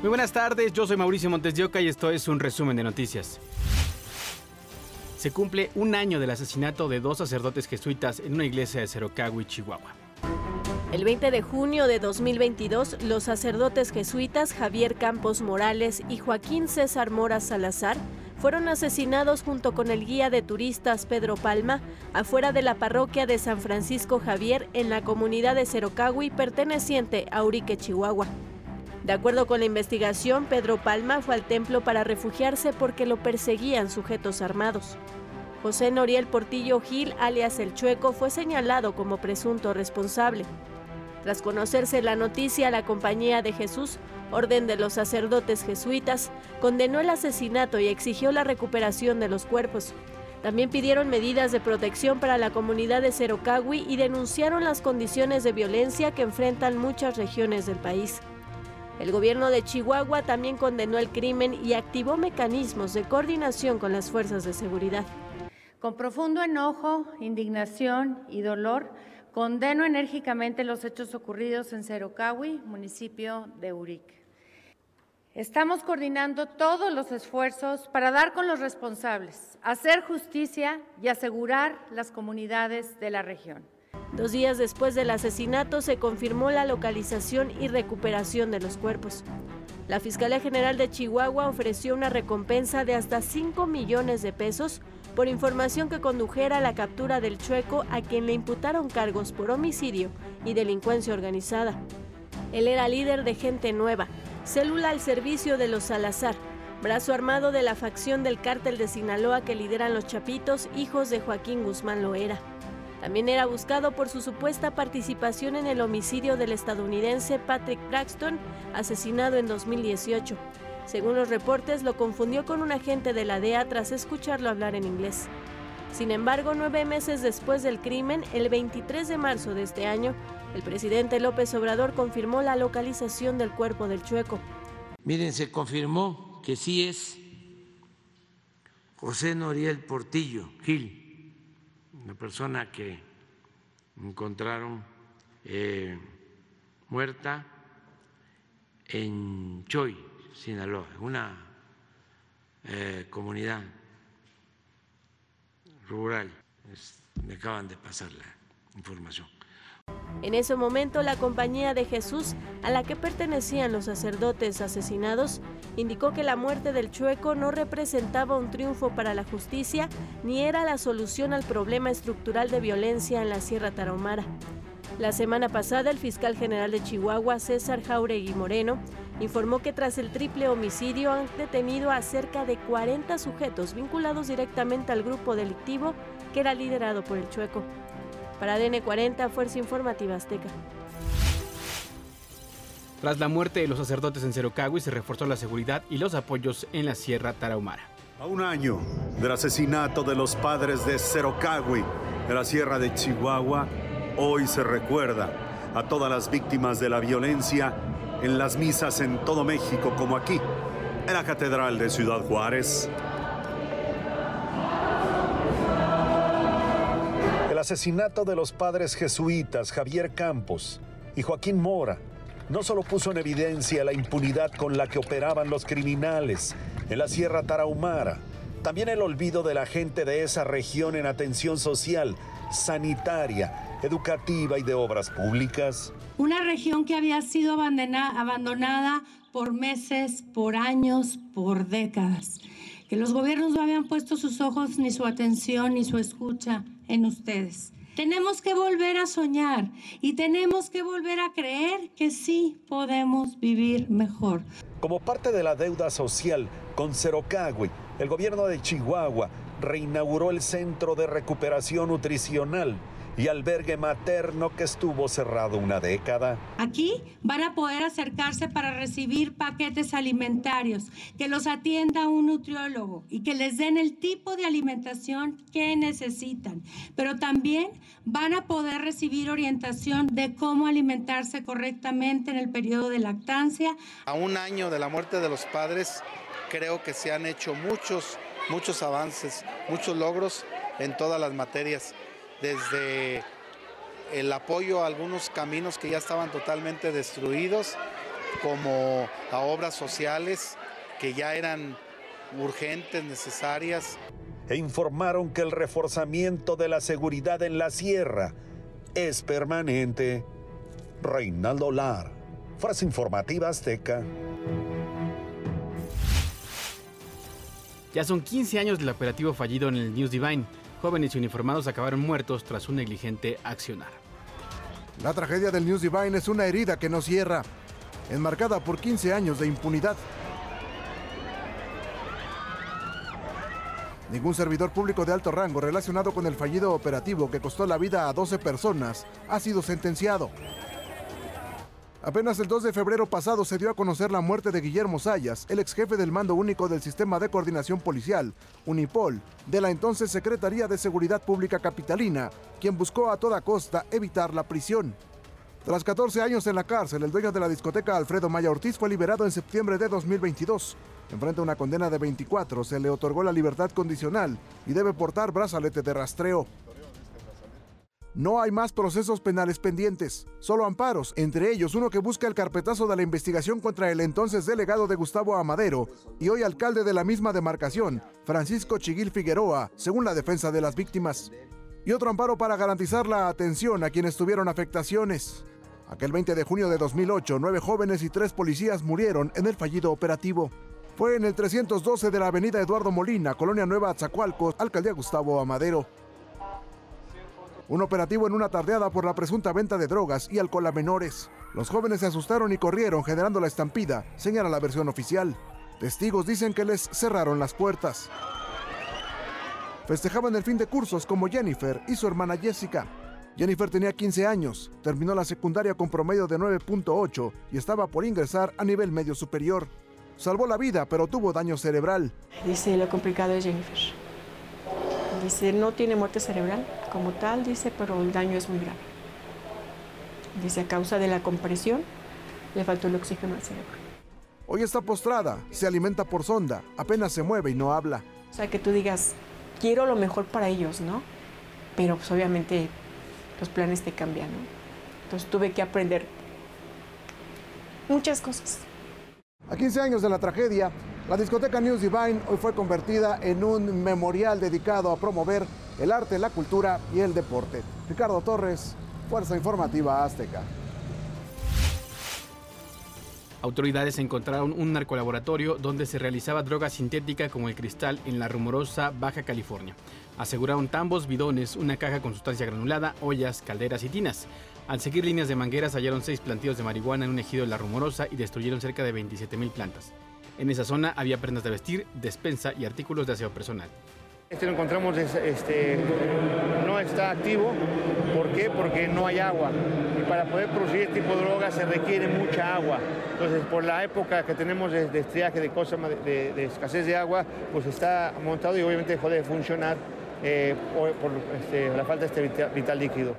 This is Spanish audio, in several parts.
Muy buenas tardes, yo soy Mauricio Montes de y esto es un resumen de noticias. Se cumple un año del asesinato de dos sacerdotes jesuitas en una iglesia de Cerocagui, Chihuahua. El 20 de junio de 2022, los sacerdotes jesuitas Javier Campos Morales y Joaquín César Mora Salazar fueron asesinados junto con el guía de turistas Pedro Palma afuera de la parroquia de San Francisco Javier en la comunidad de Cerocagui perteneciente a Urique, Chihuahua. De acuerdo con la investigación, Pedro Palma fue al templo para refugiarse porque lo perseguían sujetos armados. José Noriel Portillo Gil, alias El Chueco, fue señalado como presunto responsable. Tras conocerse la noticia, la Compañía de Jesús, orden de los sacerdotes jesuitas, condenó el asesinato y exigió la recuperación de los cuerpos. También pidieron medidas de protección para la comunidad de Cerocagui y denunciaron las condiciones de violencia que enfrentan muchas regiones del país. El gobierno de Chihuahua también condenó el crimen y activó mecanismos de coordinación con las fuerzas de seguridad. Con profundo enojo, indignación y dolor, condeno enérgicamente los hechos ocurridos en Cerocahui, municipio de Uric. Estamos coordinando todos los esfuerzos para dar con los responsables, hacer justicia y asegurar las comunidades de la región. Dos días después del asesinato se confirmó la localización y recuperación de los cuerpos. La Fiscalía General de Chihuahua ofreció una recompensa de hasta 5 millones de pesos por información que condujera a la captura del chueco a quien le imputaron cargos por homicidio y delincuencia organizada. Él era líder de Gente Nueva, célula al servicio de los Salazar, brazo armado de la facción del cártel de Sinaloa que lideran los Chapitos, hijos de Joaquín Guzmán Loera. También era buscado por su supuesta participación en el homicidio del estadounidense Patrick Braxton, asesinado en 2018. Según los reportes, lo confundió con un agente de la DEA tras escucharlo hablar en inglés. Sin embargo, nueve meses después del crimen, el 23 de marzo de este año, el presidente López Obrador confirmó la localización del cuerpo del chueco. Miren, se confirmó que sí es José Noriel Portillo Gil, una persona que encontraron eh, muerta en Choy, Sinaloa, una eh, comunidad rural. me acaban de pasar la información. En ese momento, la Compañía de Jesús, a la que pertenecían los sacerdotes asesinados, indicó que la muerte del chueco no representaba un triunfo para la justicia ni era la solución al problema estructural de violencia en la Sierra Tarahumara. La semana pasada, el fiscal general de Chihuahua, César Jauregui Moreno, informó que tras el triple homicidio han detenido a cerca de 40 sujetos vinculados directamente al grupo delictivo que era liderado por el Chueco. Para DN40, Fuerza Informativa Azteca. Tras la muerte de los sacerdotes en Cerocagui se reforzó la seguridad y los apoyos en la Sierra Tarahumara. A un año del asesinato de los padres de Cerocagui en la Sierra de Chihuahua, hoy se recuerda a todas las víctimas de la violencia en las misas en todo México como aquí, en la Catedral de Ciudad Juárez. Asesinato de los padres jesuitas Javier Campos y Joaquín Mora no solo puso en evidencia la impunidad con la que operaban los criminales en la Sierra Tarahumara, también el olvido de la gente de esa región en atención social, sanitaria educativa y de obras públicas. Una región que había sido abandonada por meses, por años, por décadas. Que los gobiernos no habían puesto sus ojos, ni su atención, ni su escucha en ustedes. Tenemos que volver a soñar y tenemos que volver a creer que sí podemos vivir mejor. Como parte de la deuda social con Cerocagui, el gobierno de Chihuahua reinauguró el Centro de Recuperación Nutricional y albergue materno que estuvo cerrado una década. Aquí van a poder acercarse para recibir paquetes alimentarios, que los atienda un nutriólogo y que les den el tipo de alimentación que necesitan. Pero también van a poder recibir orientación de cómo alimentarse correctamente en el periodo de lactancia. A un año de la muerte de los padres, creo que se han hecho muchos, muchos avances, muchos logros en todas las materias desde el apoyo a algunos caminos que ya estaban totalmente destruidos como a obras sociales que ya eran urgentes, necesarias. E informaron que el reforzamiento de la seguridad en la sierra es permanente. Reinaldo Lar, Frase Informativa Azteca. Ya son 15 años del operativo fallido en el News Divine. Jóvenes uniformados acabaron muertos tras un negligente accionar. La tragedia del News Divine es una herida que no cierra, enmarcada por 15 años de impunidad. Ningún servidor público de alto rango relacionado con el fallido operativo que costó la vida a 12 personas ha sido sentenciado. Apenas el 2 de febrero pasado se dio a conocer la muerte de Guillermo Sayas, el ex jefe del mando único del Sistema de Coordinación Policial, Unipol, de la entonces Secretaría de Seguridad Pública Capitalina, quien buscó a toda costa evitar la prisión. Tras 14 años en la cárcel, el dueño de la discoteca Alfredo Maya Ortiz fue liberado en septiembre de 2022. Enfrenta una condena de 24, se le otorgó la libertad condicional y debe portar brazalete de rastreo. No hay más procesos penales pendientes, solo amparos, entre ellos uno que busca el carpetazo de la investigación contra el entonces delegado de Gustavo Amadero y hoy alcalde de la misma demarcación, Francisco Chiguil Figueroa, según la defensa de las víctimas. Y otro amparo para garantizar la atención a quienes tuvieron afectaciones. Aquel 20 de junio de 2008, nueve jóvenes y tres policías murieron en el fallido operativo. Fue en el 312 de la avenida Eduardo Molina, Colonia Nueva Atzacualcos, alcaldía Gustavo Amadero. Un operativo en una tardeada por la presunta venta de drogas y alcohol a menores. Los jóvenes se asustaron y corrieron generando la estampida, señala la versión oficial. Testigos dicen que les cerraron las puertas. Festejaban el fin de cursos como Jennifer y su hermana Jessica. Jennifer tenía 15 años, terminó la secundaria con promedio de 9.8 y estaba por ingresar a nivel medio superior. Salvó la vida, pero tuvo daño cerebral. Dice, lo complicado es Jennifer. Dice, no tiene muerte cerebral como tal, dice, pero el daño es muy grave. Dice, a causa de la compresión, le faltó el oxígeno al cerebro. Hoy está postrada, se alimenta por sonda, apenas se mueve y no habla. O sea, que tú digas, quiero lo mejor para ellos, ¿no? Pero pues obviamente los planes te cambian, ¿no? Entonces tuve que aprender muchas cosas. A 15 años de la tragedia, la discoteca News Divine hoy fue convertida en un memorial dedicado a promover el arte, la cultura y el deporte. Ricardo Torres, Fuerza Informativa Azteca. Autoridades encontraron un narcolaboratorio donde se realizaba droga sintética como el cristal en la rumorosa Baja California. Aseguraron tambos, bidones, una caja con sustancia granulada, ollas, calderas y tinas. Al seguir líneas de mangueras hallaron seis plantíos de marihuana en un ejido de la rumorosa y destruyeron cerca de 27.000 plantas. En esa zona había prendas de vestir, despensa y artículos de aseo personal. Este lo encontramos, este, no está activo. ¿Por qué? Porque no hay agua. Y para poder producir este tipo de droga se requiere mucha agua. Entonces, por la época que tenemos de, estriaje, de, cosas, de, escasez de agua, pues está montado y obviamente dejó de funcionar eh, por, este, la falta de este vital líquido.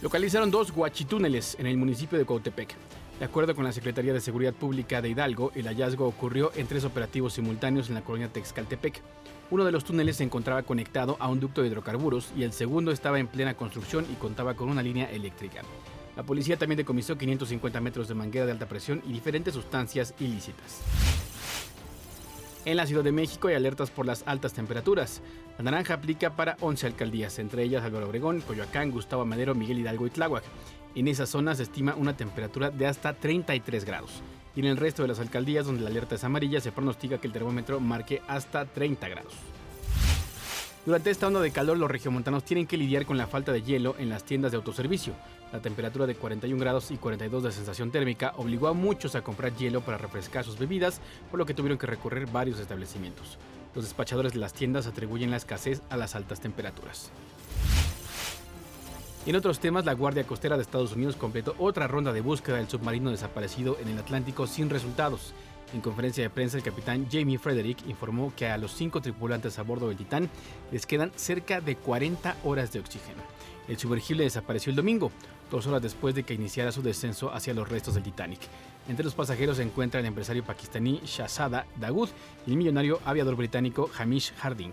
Localizaron dos guachitúneles en el municipio de Cautepec. De acuerdo con la Secretaría de Seguridad Pública de Hidalgo, el hallazgo ocurrió en tres operativos simultáneos en la colonia Texcaltepec. Uno de los túneles se encontraba conectado a un ducto de hidrocarburos y el segundo estaba en plena construcción y contaba con una línea eléctrica. La policía también decomisó 550 metros de manguera de alta presión y diferentes sustancias ilícitas. En la Ciudad de México hay alertas por las altas temperaturas. La naranja aplica para 11 alcaldías, entre ellas Álvaro Obregón, Coyoacán, Gustavo Madero, Miguel Hidalgo y Tláhuac. En esa zona se estima una temperatura de hasta 33 grados. Y en el resto de las alcaldías donde la alerta es amarilla se pronostica que el termómetro marque hasta 30 grados. Durante esta onda de calor los regiomontanos tienen que lidiar con la falta de hielo en las tiendas de autoservicio. La temperatura de 41 grados y 42 de sensación térmica obligó a muchos a comprar hielo para refrescar sus bebidas, por lo que tuvieron que recorrer varios establecimientos. Los despachadores de las tiendas atribuyen la escasez a las altas temperaturas. En otros temas, la Guardia Costera de Estados Unidos completó otra ronda de búsqueda del submarino desaparecido en el Atlántico sin resultados. En conferencia de prensa, el capitán Jamie Frederick informó que a los cinco tripulantes a bordo del Titán les quedan cerca de 40 horas de oxígeno. El sumergible desapareció el domingo, dos horas después de que iniciara su descenso hacia los restos del Titanic. Entre los pasajeros se encuentra el empresario pakistaní Shahzada Dawood y el millonario aviador británico Hamish Harding.